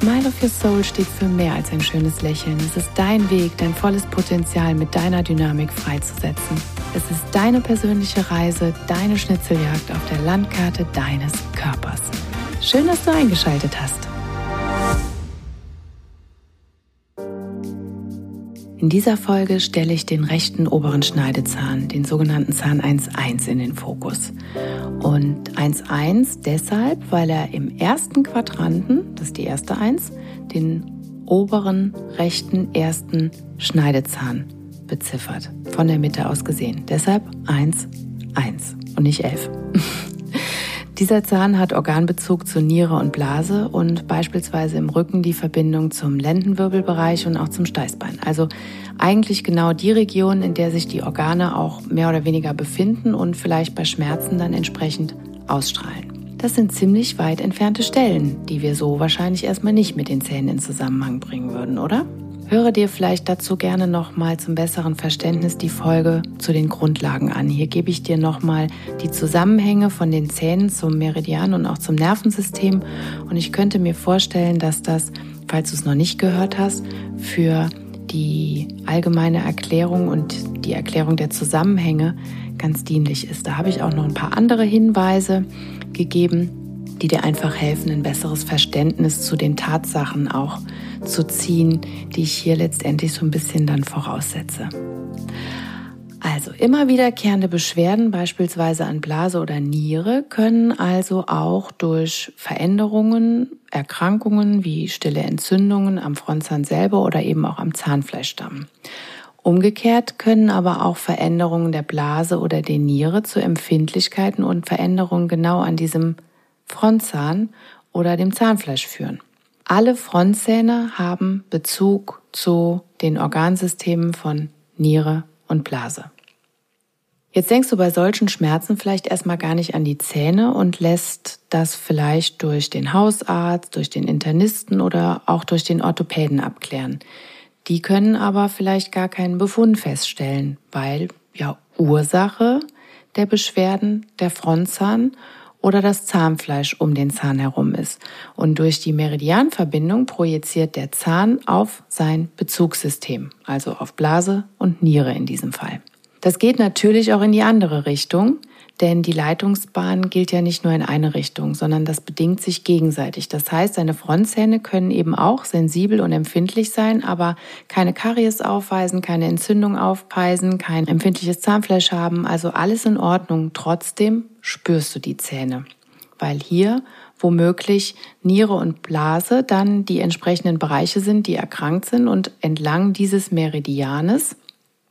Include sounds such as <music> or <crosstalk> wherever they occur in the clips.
Smile of Your Soul steht für mehr als ein schönes Lächeln. Es ist dein Weg, dein volles Potenzial mit deiner Dynamik freizusetzen. Es ist deine persönliche Reise, deine Schnitzeljagd auf der Landkarte deines Körpers. Schön, dass du eingeschaltet hast. In dieser Folge stelle ich den rechten oberen Schneidezahn, den sogenannten Zahn 1.1 in den Fokus. Und 1.1 deshalb, weil er im ersten Quadranten, das ist die erste 1, den oberen rechten ersten Schneidezahn beziffert, von der Mitte aus gesehen. Deshalb 1, 1 und nicht 11. <laughs> Dieser Zahn hat Organbezug zur Niere und Blase und beispielsweise im Rücken die Verbindung zum Lendenwirbelbereich und auch zum Steißbein. Also eigentlich genau die Region, in der sich die Organe auch mehr oder weniger befinden und vielleicht bei Schmerzen dann entsprechend ausstrahlen. Das sind ziemlich weit entfernte Stellen, die wir so wahrscheinlich erstmal nicht mit den Zähnen in Zusammenhang bringen würden, oder? Höre dir vielleicht dazu gerne nochmal zum besseren Verständnis die Folge zu den Grundlagen an. Hier gebe ich dir nochmal die Zusammenhänge von den Zähnen zum Meridian und auch zum Nervensystem. Und ich könnte mir vorstellen, dass das, falls du es noch nicht gehört hast, für die allgemeine Erklärung und die Erklärung der Zusammenhänge ganz dienlich ist. Da habe ich auch noch ein paar andere Hinweise gegeben, die dir einfach helfen, ein besseres Verständnis zu den Tatsachen auch zu ziehen, die ich hier letztendlich so ein bisschen dann voraussetze. Also immer wiederkehrende Beschwerden, beispielsweise an Blase oder Niere, können also auch durch Veränderungen, Erkrankungen wie stille Entzündungen am Frontzahn selber oder eben auch am Zahnfleisch stammen. Umgekehrt können aber auch Veränderungen der Blase oder der Niere zu Empfindlichkeiten und Veränderungen genau an diesem Frontzahn oder dem Zahnfleisch führen. Alle Frontzähne haben Bezug zu den Organsystemen von Niere und Blase. Jetzt denkst du bei solchen Schmerzen vielleicht erstmal gar nicht an die Zähne und lässt das vielleicht durch den Hausarzt, durch den Internisten oder auch durch den Orthopäden abklären. Die können aber vielleicht gar keinen Befund feststellen, weil ja Ursache der Beschwerden der Frontzahn oder das Zahnfleisch um den Zahn herum ist. Und durch die Meridianverbindung projiziert der Zahn auf sein Bezugssystem, also auf Blase und Niere in diesem Fall. Das geht natürlich auch in die andere Richtung, denn die Leitungsbahn gilt ja nicht nur in eine Richtung, sondern das bedingt sich gegenseitig. Das heißt, seine Frontzähne können eben auch sensibel und empfindlich sein, aber keine Karies aufweisen, keine Entzündung aufweisen, kein empfindliches Zahnfleisch haben, also alles in Ordnung. Trotzdem spürst du die Zähne, weil hier womöglich Niere und Blase dann die entsprechenden Bereiche sind, die erkrankt sind und entlang dieses Meridianes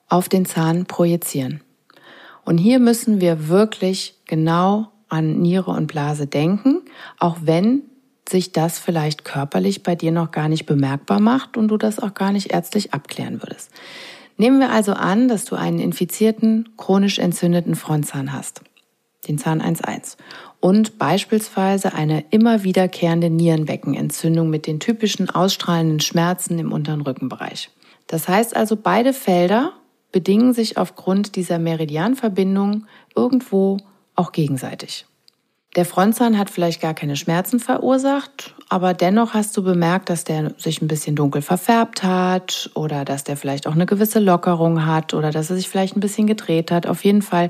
auf den Zahn projizieren. Und hier müssen wir wirklich genau an Niere und Blase denken, auch wenn sich das vielleicht körperlich bei dir noch gar nicht bemerkbar macht und du das auch gar nicht ärztlich abklären würdest. Nehmen wir also an, dass du einen infizierten, chronisch entzündeten Frontzahn hast den Zahn 1.1 und beispielsweise eine immer wiederkehrende Nierenbeckenentzündung mit den typischen ausstrahlenden Schmerzen im unteren Rückenbereich. Das heißt also, beide Felder bedingen sich aufgrund dieser Meridianverbindung irgendwo auch gegenseitig. Der Frontzahn hat vielleicht gar keine Schmerzen verursacht, aber dennoch hast du bemerkt, dass der sich ein bisschen dunkel verfärbt hat oder dass der vielleicht auch eine gewisse Lockerung hat oder dass er sich vielleicht ein bisschen gedreht hat. Auf jeden Fall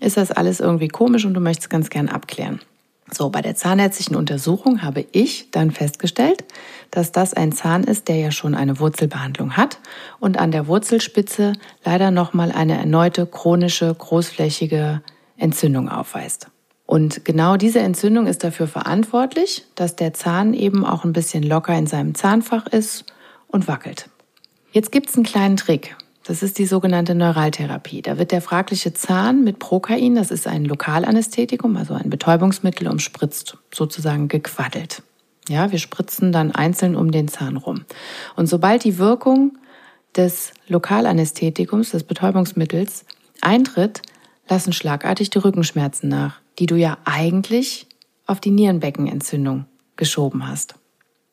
ist das alles irgendwie komisch und du möchtest ganz gern abklären. So, bei der zahnärztlichen Untersuchung habe ich dann festgestellt, dass das ein Zahn ist, der ja schon eine Wurzelbehandlung hat und an der Wurzelspitze leider nochmal eine erneute chronische, großflächige Entzündung aufweist. Und genau diese Entzündung ist dafür verantwortlich, dass der Zahn eben auch ein bisschen locker in seinem Zahnfach ist und wackelt. Jetzt gibt es einen kleinen Trick. Das ist die sogenannte Neuraltherapie. Da wird der fragliche Zahn mit Prokain, das ist ein Lokalanästhetikum, also ein Betäubungsmittel, umspritzt, sozusagen gequaddelt. Ja, wir spritzen dann einzeln um den Zahn rum. Und sobald die Wirkung des Lokalanästhetikums, des Betäubungsmittels, eintritt, lassen schlagartig die Rückenschmerzen nach, die du ja eigentlich auf die Nierenbeckenentzündung geschoben hast.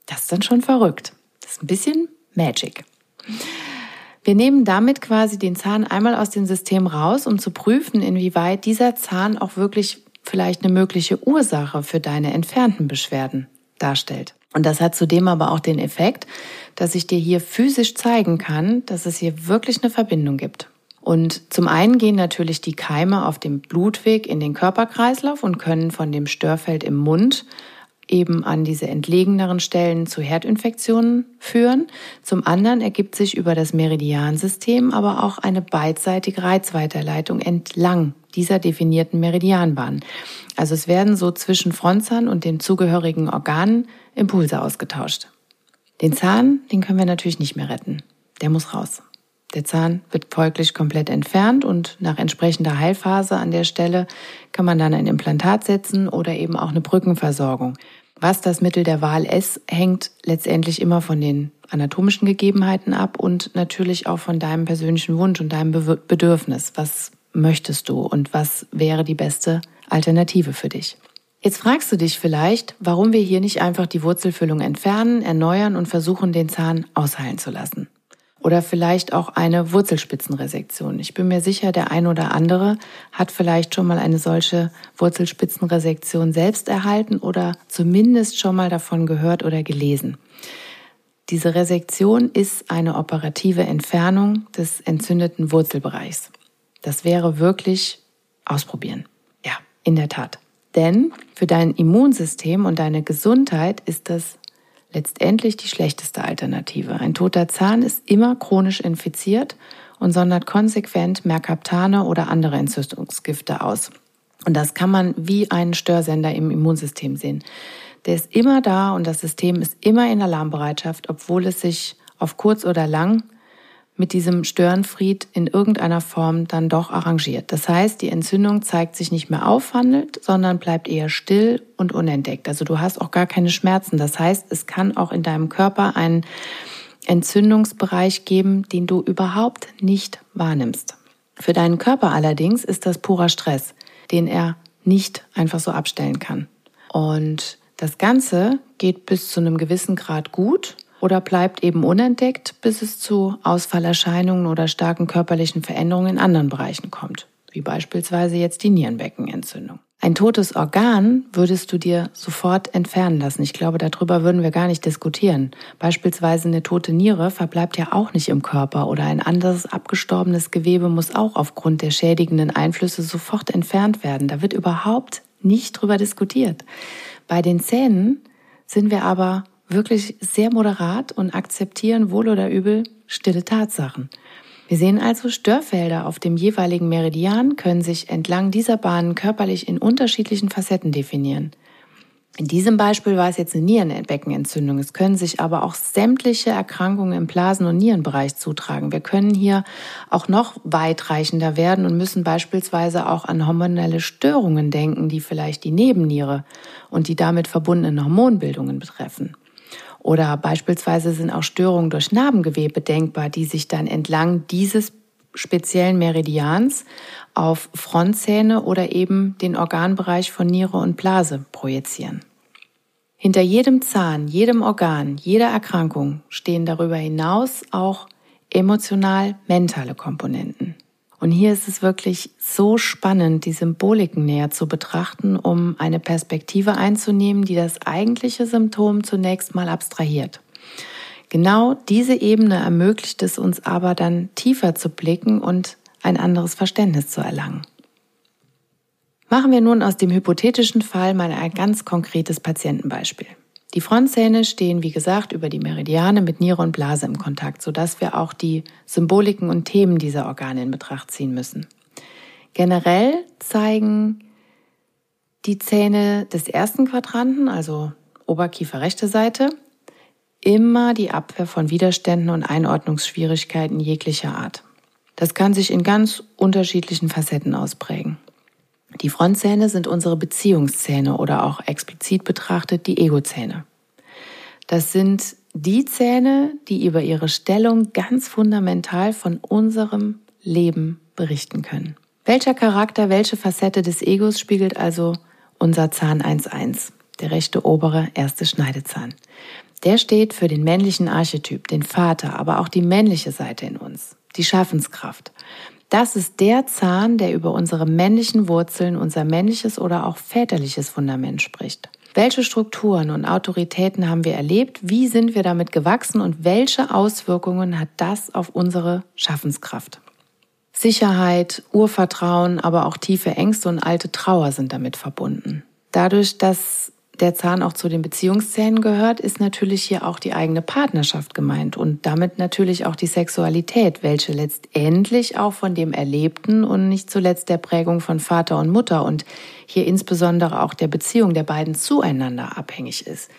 Das ist dann schon verrückt. Das ist ein bisschen Magic. Wir nehmen damit quasi den Zahn einmal aus dem System raus, um zu prüfen, inwieweit dieser Zahn auch wirklich vielleicht eine mögliche Ursache für deine entfernten Beschwerden darstellt. Und das hat zudem aber auch den Effekt, dass ich dir hier physisch zeigen kann, dass es hier wirklich eine Verbindung gibt. Und zum einen gehen natürlich die Keime auf dem Blutweg in den Körperkreislauf und können von dem Störfeld im Mund eben an diese entlegeneren Stellen zu Herdinfektionen führen. Zum anderen ergibt sich über das Meridiansystem aber auch eine beidseitige Reizweiterleitung entlang dieser definierten Meridianbahn. Also es werden so zwischen Frontzahn und den zugehörigen Organen Impulse ausgetauscht. Den Zahn, den können wir natürlich nicht mehr retten. Der muss raus. Der Zahn wird folglich komplett entfernt und nach entsprechender Heilphase an der Stelle kann man dann ein Implantat setzen oder eben auch eine Brückenversorgung. Was das Mittel der Wahl ist, hängt letztendlich immer von den anatomischen Gegebenheiten ab und natürlich auch von deinem persönlichen Wunsch und deinem Bedürfnis. Was möchtest du und was wäre die beste Alternative für dich? Jetzt fragst du dich vielleicht, warum wir hier nicht einfach die Wurzelfüllung entfernen, erneuern und versuchen, den Zahn ausheilen zu lassen oder vielleicht auch eine Wurzelspitzenresektion. Ich bin mir sicher, der ein oder andere hat vielleicht schon mal eine solche Wurzelspitzenresektion selbst erhalten oder zumindest schon mal davon gehört oder gelesen. Diese Resektion ist eine operative Entfernung des entzündeten Wurzelbereichs. Das wäre wirklich ausprobieren. Ja, in der Tat. Denn für dein Immunsystem und deine Gesundheit ist das letztendlich die schlechteste Alternative. Ein toter Zahn ist immer chronisch infiziert und sondert konsequent Merkaptane oder andere Entzündungsgifte aus. Und das kann man wie einen Störsender im Immunsystem sehen. Der ist immer da und das System ist immer in Alarmbereitschaft, obwohl es sich auf kurz oder lang mit diesem Störenfried in irgendeiner Form dann doch arrangiert. Das heißt, die Entzündung zeigt sich nicht mehr aufwandelt, sondern bleibt eher still und unentdeckt. Also du hast auch gar keine Schmerzen. Das heißt, es kann auch in deinem Körper einen Entzündungsbereich geben, den du überhaupt nicht wahrnimmst. Für deinen Körper allerdings ist das purer Stress, den er nicht einfach so abstellen kann. Und das Ganze geht bis zu einem gewissen Grad gut oder bleibt eben unentdeckt, bis es zu Ausfallerscheinungen oder starken körperlichen Veränderungen in anderen Bereichen kommt, wie beispielsweise jetzt die Nierenbeckenentzündung. Ein totes Organ würdest du dir sofort entfernen lassen. Ich glaube, darüber würden wir gar nicht diskutieren. Beispielsweise eine tote Niere verbleibt ja auch nicht im Körper oder ein anderes abgestorbenes Gewebe muss auch aufgrund der schädigenden Einflüsse sofort entfernt werden. Da wird überhaupt nicht drüber diskutiert. Bei den Zähnen sind wir aber wirklich sehr moderat und akzeptieren wohl oder übel stille Tatsachen. Wir sehen also, Störfelder auf dem jeweiligen Meridian können sich entlang dieser Bahnen körperlich in unterschiedlichen Facetten definieren. In diesem Beispiel war es jetzt eine Nierenbeckenentzündung. Es können sich aber auch sämtliche Erkrankungen im Blasen- und Nierenbereich zutragen. Wir können hier auch noch weitreichender werden und müssen beispielsweise auch an hormonelle Störungen denken, die vielleicht die Nebenniere und die damit verbundenen Hormonbildungen betreffen. Oder beispielsweise sind auch Störungen durch Narbengewebe denkbar, die sich dann entlang dieses speziellen Meridians auf Frontzähne oder eben den Organbereich von Niere und Blase projizieren. Hinter jedem Zahn, jedem Organ, jeder Erkrankung stehen darüber hinaus auch emotional mentale Komponenten. Und hier ist es wirklich so spannend, die Symboliken näher zu betrachten, um eine Perspektive einzunehmen, die das eigentliche Symptom zunächst mal abstrahiert. Genau diese Ebene ermöglicht es uns aber dann tiefer zu blicken und ein anderes Verständnis zu erlangen. Machen wir nun aus dem hypothetischen Fall mal ein ganz konkretes Patientenbeispiel. Die Frontzähne stehen, wie gesagt, über die Meridiane mit Niere und Blase im Kontakt, sodass wir auch die Symboliken und Themen dieser Organe in Betracht ziehen müssen. Generell zeigen die Zähne des ersten Quadranten, also Oberkiefer rechte Seite, immer die Abwehr von Widerständen und Einordnungsschwierigkeiten jeglicher Art. Das kann sich in ganz unterschiedlichen Facetten ausprägen. Die Frontzähne sind unsere Beziehungszähne oder auch explizit betrachtet die Egozähne. Das sind die Zähne, die über ihre Stellung ganz fundamental von unserem Leben berichten können. Welcher Charakter, welche Facette des Egos spiegelt also unser Zahn 1.1, der rechte obere erste Schneidezahn? Der steht für den männlichen Archetyp, den Vater, aber auch die männliche Seite in uns, die Schaffenskraft. Das ist der Zahn, der über unsere männlichen Wurzeln, unser männliches oder auch väterliches Fundament spricht. Welche Strukturen und Autoritäten haben wir erlebt? Wie sind wir damit gewachsen und welche Auswirkungen hat das auf unsere Schaffenskraft? Sicherheit, Urvertrauen, aber auch tiefe Ängste und alte Trauer sind damit verbunden. Dadurch, dass der Zahn auch zu den Beziehungszähnen gehört, ist natürlich hier auch die eigene Partnerschaft gemeint und damit natürlich auch die Sexualität, welche letztendlich auch von dem Erlebten und nicht zuletzt der Prägung von Vater und Mutter und hier insbesondere auch der Beziehung der beiden zueinander abhängig ist.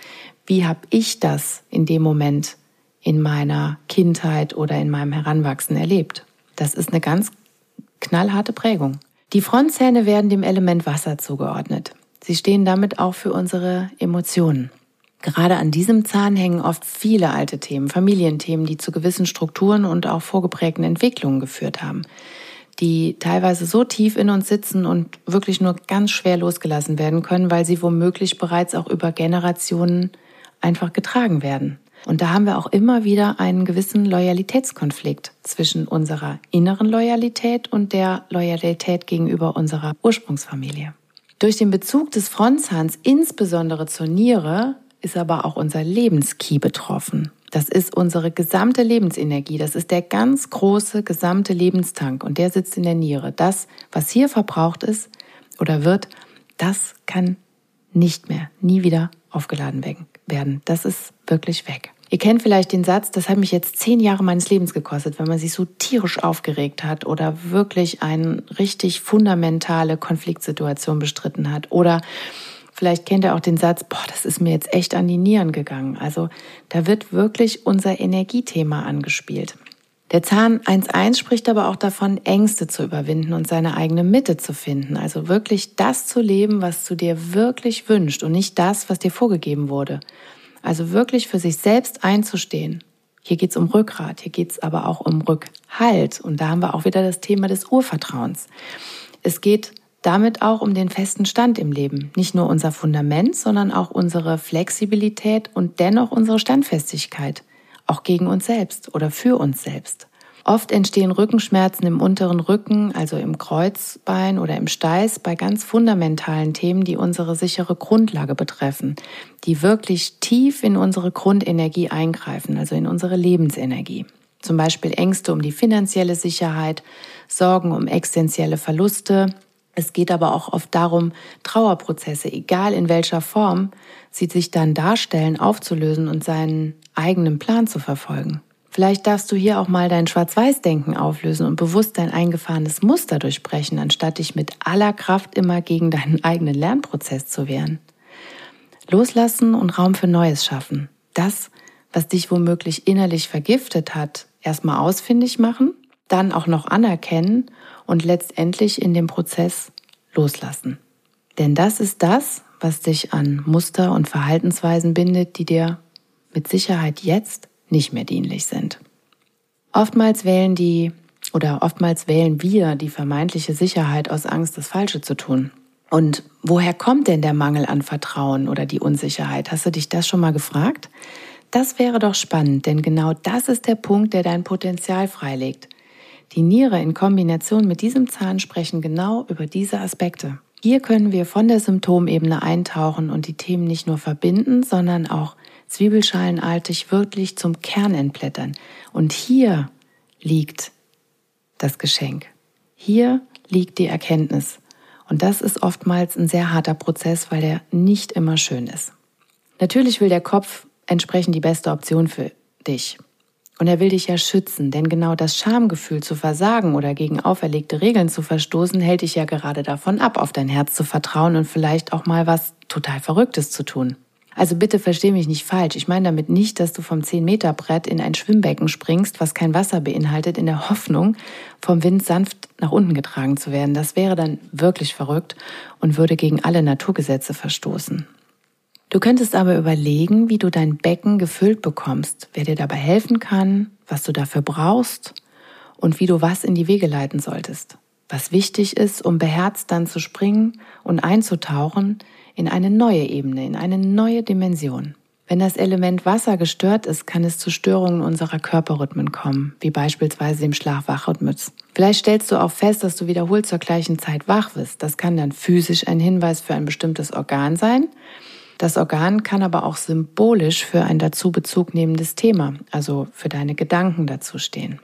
Wie habe ich das in dem Moment in meiner Kindheit oder in meinem Heranwachsen erlebt? Das ist eine ganz knallharte Prägung. Die Frontzähne werden dem Element Wasser zugeordnet. Sie stehen damit auch für unsere Emotionen. Gerade an diesem Zahn hängen oft viele alte Themen, Familienthemen, die zu gewissen Strukturen und auch vorgeprägten Entwicklungen geführt haben, die teilweise so tief in uns sitzen und wirklich nur ganz schwer losgelassen werden können, weil sie womöglich bereits auch über Generationen einfach getragen werden. Und da haben wir auch immer wieder einen gewissen Loyalitätskonflikt zwischen unserer inneren Loyalität und der Loyalität gegenüber unserer Ursprungsfamilie. Durch den Bezug des Frontzahns insbesondere zur Niere ist aber auch unser Lebenskey betroffen. Das ist unsere gesamte Lebensenergie. Das ist der ganz große gesamte Lebenstank und der sitzt in der Niere. Das, was hier verbraucht ist oder wird, das kann nicht mehr, nie wieder aufgeladen werden. Das ist wirklich weg. Ihr kennt vielleicht den Satz, das hat mich jetzt zehn Jahre meines Lebens gekostet, wenn man sich so tierisch aufgeregt hat oder wirklich eine richtig fundamentale Konfliktsituation bestritten hat. Oder vielleicht kennt ihr auch den Satz, boah, das ist mir jetzt echt an die Nieren gegangen. Also da wird wirklich unser Energiethema angespielt. Der Zahn 1.1 spricht aber auch davon, Ängste zu überwinden und seine eigene Mitte zu finden. Also wirklich das zu leben, was du dir wirklich wünscht und nicht das, was dir vorgegeben wurde. Also wirklich für sich selbst einzustehen. Hier geht's um Rückgrat, hier geht's aber auch um Rückhalt. Und da haben wir auch wieder das Thema des Urvertrauens. Es geht damit auch um den festen Stand im Leben. Nicht nur unser Fundament, sondern auch unsere Flexibilität und dennoch unsere Standfestigkeit. Auch gegen uns selbst oder für uns selbst. Oft entstehen Rückenschmerzen im unteren Rücken, also im Kreuzbein oder im Steiß, bei ganz fundamentalen Themen, die unsere sichere Grundlage betreffen, die wirklich tief in unsere Grundenergie eingreifen, also in unsere Lebensenergie. Zum Beispiel Ängste um die finanzielle Sicherheit, Sorgen um existenzielle Verluste. Es geht aber auch oft darum, Trauerprozesse, egal in welcher Form, sie sich dann darstellen, aufzulösen und seinen eigenen Plan zu verfolgen. Vielleicht darfst du hier auch mal dein Schwarz-Weiß-Denken auflösen und bewusst dein eingefahrenes Muster durchbrechen, anstatt dich mit aller Kraft immer gegen deinen eigenen Lernprozess zu wehren. Loslassen und Raum für Neues schaffen. Das, was dich womöglich innerlich vergiftet hat, erstmal ausfindig machen, dann auch noch anerkennen und letztendlich in dem Prozess loslassen. Denn das ist das, was dich an Muster und Verhaltensweisen bindet, die dir mit Sicherheit jetzt nicht mehr dienlich sind. Oftmals wählen die oder oftmals wählen wir die vermeintliche Sicherheit aus Angst, das Falsche zu tun. Und woher kommt denn der Mangel an Vertrauen oder die Unsicherheit? Hast du dich das schon mal gefragt? Das wäre doch spannend, denn genau das ist der Punkt, der dein Potenzial freilegt. Die Niere in Kombination mit diesem Zahn sprechen genau über diese Aspekte. Hier können wir von der Symptomebene eintauchen und die Themen nicht nur verbinden, sondern auch zwiebelschalenartig wirklich zum Kern entblättern. Und hier liegt das Geschenk. Hier liegt die Erkenntnis. Und das ist oftmals ein sehr harter Prozess, weil der nicht immer schön ist. Natürlich will der Kopf entsprechend die beste Option für dich. Und er will dich ja schützen, denn genau das Schamgefühl zu versagen oder gegen auferlegte Regeln zu verstoßen, hält dich ja gerade davon ab, auf dein Herz zu vertrauen und vielleicht auch mal was total Verrücktes zu tun. Also bitte versteh mich nicht falsch. Ich meine damit nicht, dass du vom 10-Meter-Brett in ein Schwimmbecken springst, was kein Wasser beinhaltet, in der Hoffnung, vom Wind sanft nach unten getragen zu werden. Das wäre dann wirklich verrückt und würde gegen alle Naturgesetze verstoßen. Du könntest aber überlegen, wie du dein Becken gefüllt bekommst, wer dir dabei helfen kann, was du dafür brauchst und wie du was in die Wege leiten solltest. Was wichtig ist, um beherzt dann zu springen und einzutauchen in eine neue Ebene, in eine neue Dimension. Wenn das Element Wasser gestört ist, kann es zu Störungen unserer Körperrhythmen kommen, wie beispielsweise dem Schlaf-Wach-Rhythmus. Vielleicht stellst du auch fest, dass du wiederholt zur gleichen Zeit wach bist. Das kann dann physisch ein Hinweis für ein bestimmtes Organ sein. Das Organ kann aber auch symbolisch für ein dazu Bezug nehmendes Thema, also für deine Gedanken dazu stehen.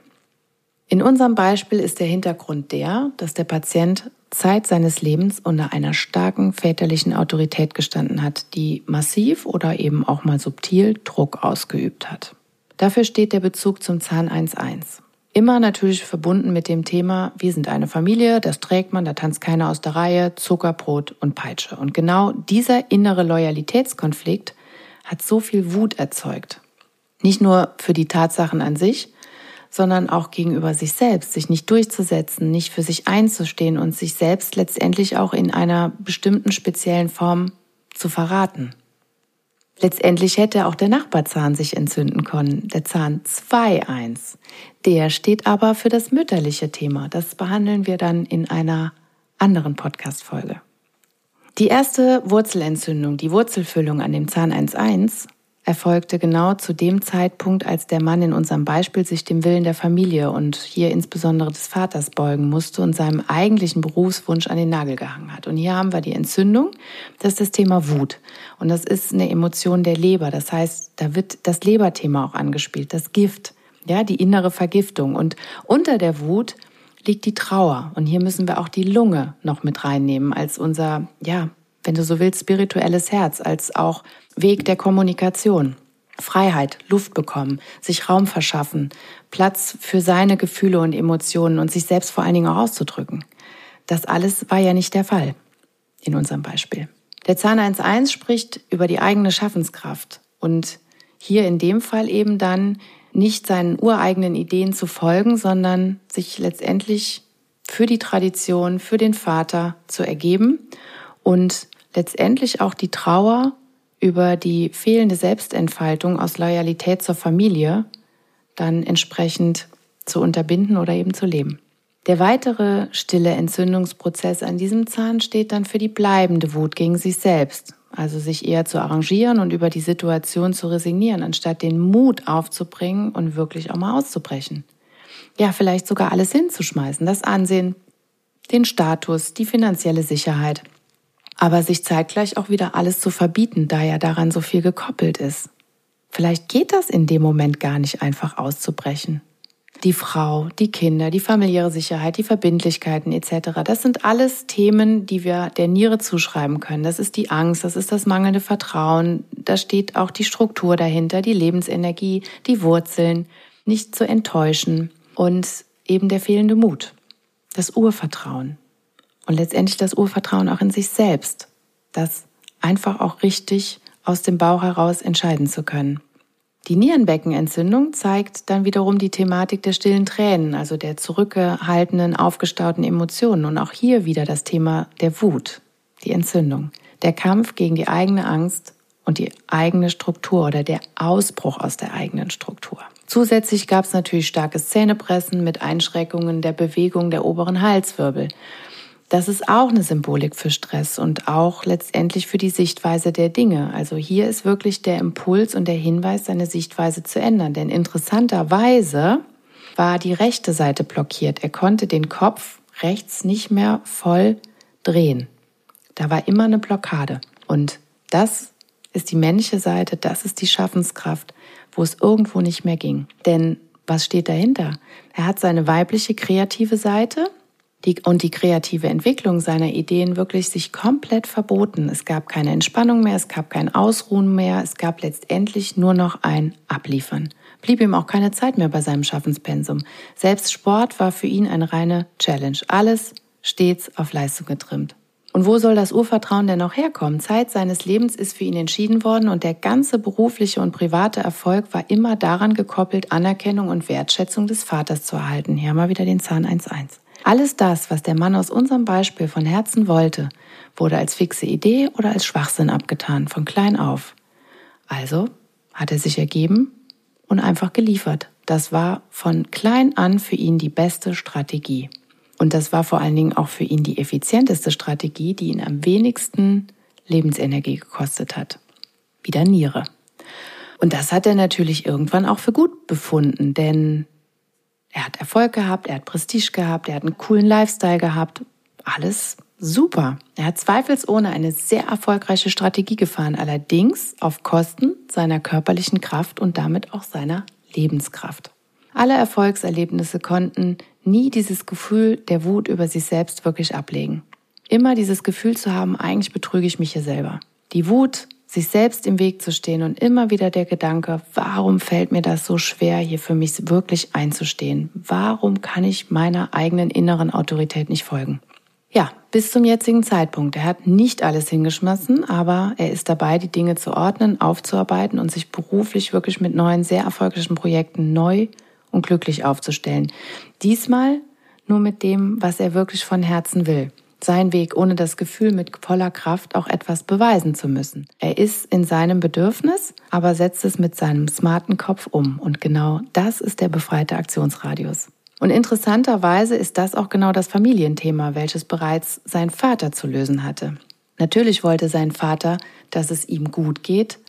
In unserem Beispiel ist der Hintergrund der, dass der Patient Zeit seines Lebens unter einer starken väterlichen Autorität gestanden hat, die massiv oder eben auch mal subtil Druck ausgeübt hat. Dafür steht der Bezug zum Zahn 1.1. Immer natürlich verbunden mit dem Thema, wir sind eine Familie, das trägt man, da tanzt keiner aus der Reihe, Zucker, Brot und Peitsche. Und genau dieser innere Loyalitätskonflikt hat so viel Wut erzeugt. Nicht nur für die Tatsachen an sich, sondern auch gegenüber sich selbst, sich nicht durchzusetzen, nicht für sich einzustehen und sich selbst letztendlich auch in einer bestimmten speziellen Form zu verraten. Letztendlich hätte auch der Nachbarzahn sich entzünden können, der Zahn 2.1. Der steht aber für das mütterliche Thema. Das behandeln wir dann in einer anderen Podcast-Folge. Die erste Wurzelentzündung, die Wurzelfüllung an dem Zahn 1.1, erfolgte genau zu dem Zeitpunkt, als der Mann in unserem Beispiel sich dem Willen der Familie und hier insbesondere des Vaters beugen musste und seinem eigentlichen Berufswunsch an den Nagel gehangen hat. Und hier haben wir die Entzündung, das ist das Thema Wut. Und das ist eine Emotion der Leber. Das heißt, da wird das Leberthema auch angespielt, das Gift, ja, die innere Vergiftung. Und unter der Wut liegt die Trauer. Und hier müssen wir auch die Lunge noch mit reinnehmen als unser, ja, wenn du so willst, spirituelles Herz, als auch Weg der Kommunikation. Freiheit, Luft bekommen, sich Raum verschaffen, Platz für seine Gefühle und Emotionen und sich selbst vor allen Dingen auch auszudrücken. Das alles war ja nicht der Fall in unserem Beispiel. Der Zahn 1.1 spricht über die eigene Schaffenskraft und hier in dem Fall eben dann nicht seinen ureigenen Ideen zu folgen, sondern sich letztendlich für die Tradition, für den Vater zu ergeben und letztendlich auch die Trauer über die fehlende Selbstentfaltung aus Loyalität zur Familie dann entsprechend zu unterbinden oder eben zu leben. Der weitere stille Entzündungsprozess an diesem Zahn steht dann für die bleibende Wut gegen sich selbst, also sich eher zu arrangieren und über die Situation zu resignieren, anstatt den Mut aufzubringen und wirklich auch mal auszubrechen. Ja, vielleicht sogar alles hinzuschmeißen, das Ansehen, den Status, die finanzielle Sicherheit, aber sich zeitgleich auch wieder alles zu verbieten, da ja daran so viel gekoppelt ist. Vielleicht geht das in dem Moment gar nicht einfach auszubrechen. Die Frau, die Kinder, die familiäre Sicherheit, die Verbindlichkeiten etc. Das sind alles Themen, die wir der Niere zuschreiben können. Das ist die Angst, das ist das mangelnde Vertrauen, da steht auch die Struktur dahinter, die Lebensenergie, die Wurzeln, nicht zu enttäuschen und eben der fehlende Mut, das Urvertrauen. Und letztendlich das Urvertrauen auch in sich selbst, das einfach auch richtig aus dem Bauch heraus entscheiden zu können. Die Nierenbeckenentzündung zeigt dann wiederum die Thematik der stillen Tränen, also der zurückgehaltenen, aufgestauten Emotionen. Und auch hier wieder das Thema der Wut, die Entzündung, der Kampf gegen die eigene Angst und die eigene Struktur oder der Ausbruch aus der eigenen Struktur. Zusätzlich gab es natürlich starkes Zähnepressen mit Einschränkungen der Bewegung der oberen Halswirbel. Das ist auch eine Symbolik für Stress und auch letztendlich für die Sichtweise der Dinge. Also hier ist wirklich der Impuls und der Hinweis, seine Sichtweise zu ändern. Denn interessanterweise war die rechte Seite blockiert. Er konnte den Kopf rechts nicht mehr voll drehen. Da war immer eine Blockade. Und das ist die männliche Seite, das ist die Schaffenskraft, wo es irgendwo nicht mehr ging. Denn was steht dahinter? Er hat seine weibliche kreative Seite, die, und die kreative Entwicklung seiner Ideen wirklich sich komplett verboten. Es gab keine Entspannung mehr, es gab kein Ausruhen mehr, es gab letztendlich nur noch ein Abliefern. Blieb ihm auch keine Zeit mehr bei seinem Schaffenspensum. Selbst Sport war für ihn eine reine Challenge. Alles stets auf Leistung getrimmt. Und wo soll das Urvertrauen denn noch herkommen? Zeit seines Lebens ist für ihn entschieden worden und der ganze berufliche und private Erfolg war immer daran gekoppelt, Anerkennung und Wertschätzung des Vaters zu erhalten. Hier haben wir wieder den Zahn 1.1. Alles das, was der Mann aus unserem Beispiel von Herzen wollte, wurde als fixe Idee oder als Schwachsinn abgetan, von klein auf. Also hat er sich ergeben und einfach geliefert. Das war von klein an für ihn die beste Strategie. Und das war vor allen Dingen auch für ihn die effizienteste Strategie, die ihn am wenigsten Lebensenergie gekostet hat. Wieder Niere. Und das hat er natürlich irgendwann auch für gut befunden, denn er hat Erfolg gehabt, er hat Prestige gehabt, er hat einen coolen Lifestyle gehabt. Alles super. Er hat zweifelsohne eine sehr erfolgreiche Strategie gefahren, allerdings auf Kosten seiner körperlichen Kraft und damit auch seiner Lebenskraft. Alle Erfolgserlebnisse konnten nie dieses Gefühl der Wut über sich selbst wirklich ablegen. Immer dieses Gefühl zu haben, eigentlich betrüge ich mich hier selber. Die Wut sich selbst im Weg zu stehen und immer wieder der Gedanke, warum fällt mir das so schwer, hier für mich wirklich einzustehen? Warum kann ich meiner eigenen inneren Autorität nicht folgen? Ja, bis zum jetzigen Zeitpunkt. Er hat nicht alles hingeschmissen, aber er ist dabei, die Dinge zu ordnen, aufzuarbeiten und sich beruflich wirklich mit neuen, sehr erfolgreichen Projekten neu und glücklich aufzustellen. Diesmal nur mit dem, was er wirklich von Herzen will sein Weg, ohne das Gefühl mit voller Kraft auch etwas beweisen zu müssen. Er ist in seinem Bedürfnis, aber setzt es mit seinem smarten Kopf um. Und genau das ist der befreite Aktionsradius. Und interessanterweise ist das auch genau das Familienthema, welches bereits sein Vater zu lösen hatte. Natürlich wollte sein Vater, dass es ihm gut geht,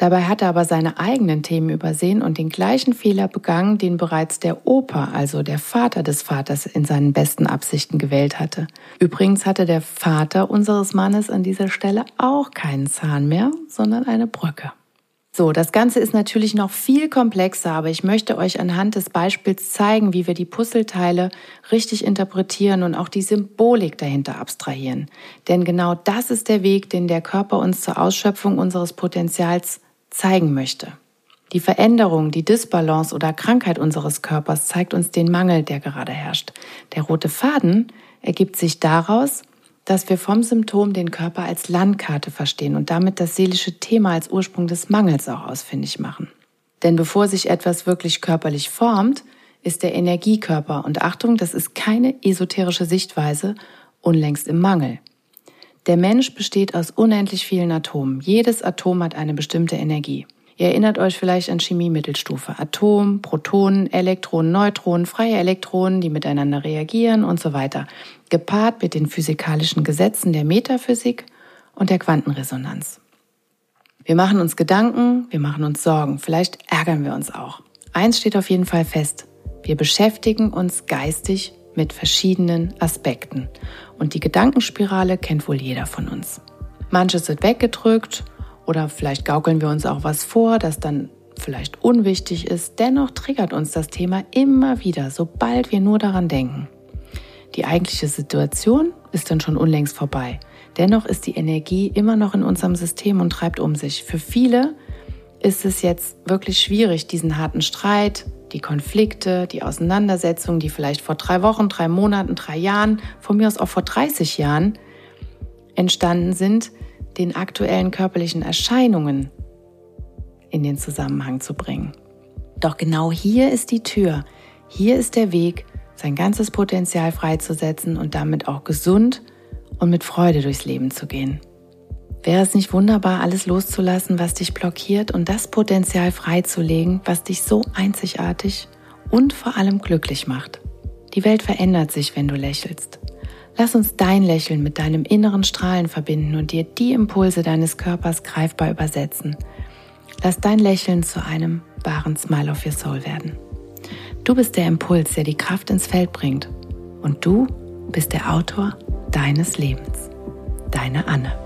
Dabei hat er aber seine eigenen Themen übersehen und den gleichen Fehler begangen, den bereits der Opa, also der Vater des Vaters, in seinen besten Absichten gewählt hatte. Übrigens hatte der Vater unseres Mannes an dieser Stelle auch keinen Zahn mehr, sondern eine Brücke. So, das Ganze ist natürlich noch viel komplexer, aber ich möchte euch anhand des Beispiels zeigen, wie wir die Puzzleteile richtig interpretieren und auch die Symbolik dahinter abstrahieren. Denn genau das ist der Weg, den der Körper uns zur Ausschöpfung unseres Potenzials zeigen möchte. Die Veränderung, die Disbalance oder Krankheit unseres Körpers zeigt uns den Mangel, der gerade herrscht. Der rote Faden ergibt sich daraus, dass wir vom Symptom den Körper als Landkarte verstehen und damit das seelische Thema als Ursprung des Mangels auch ausfindig machen. Denn bevor sich etwas wirklich körperlich formt, ist der Energiekörper, und Achtung, das ist keine esoterische Sichtweise, unlängst im Mangel. Der Mensch besteht aus unendlich vielen Atomen. Jedes Atom hat eine bestimmte Energie. Ihr erinnert euch vielleicht an Chemie-Mittelstufe. Atom, Protonen, Elektronen, Neutronen, freie Elektronen, die miteinander reagieren und so weiter. Gepaart mit den physikalischen Gesetzen der Metaphysik und der Quantenresonanz. Wir machen uns Gedanken, wir machen uns Sorgen, vielleicht ärgern wir uns auch. Eins steht auf jeden Fall fest. Wir beschäftigen uns geistig mit verschiedenen Aspekten. Und die Gedankenspirale kennt wohl jeder von uns. Manches wird weggedrückt oder vielleicht gaukeln wir uns auch was vor, das dann vielleicht unwichtig ist. Dennoch triggert uns das Thema immer wieder, sobald wir nur daran denken. Die eigentliche Situation ist dann schon unlängst vorbei. Dennoch ist die Energie immer noch in unserem System und treibt um sich. Für viele ist es jetzt wirklich schwierig, diesen harten Streit, die Konflikte, die Auseinandersetzungen, die vielleicht vor drei Wochen, drei Monaten, drei Jahren, von mir aus auch vor 30 Jahren entstanden sind, den aktuellen körperlichen Erscheinungen in den Zusammenhang zu bringen. Doch genau hier ist die Tür, hier ist der Weg, sein ganzes Potenzial freizusetzen und damit auch gesund und mit Freude durchs Leben zu gehen. Wäre es nicht wunderbar, alles loszulassen, was dich blockiert und das Potenzial freizulegen, was dich so einzigartig und vor allem glücklich macht? Die Welt verändert sich, wenn du lächelst. Lass uns dein Lächeln mit deinem inneren Strahlen verbinden und dir die Impulse deines Körpers greifbar übersetzen. Lass dein Lächeln zu einem wahren Smile of your Soul werden. Du bist der Impuls, der die Kraft ins Feld bringt. Und du bist der Autor deines Lebens. Deine Anne.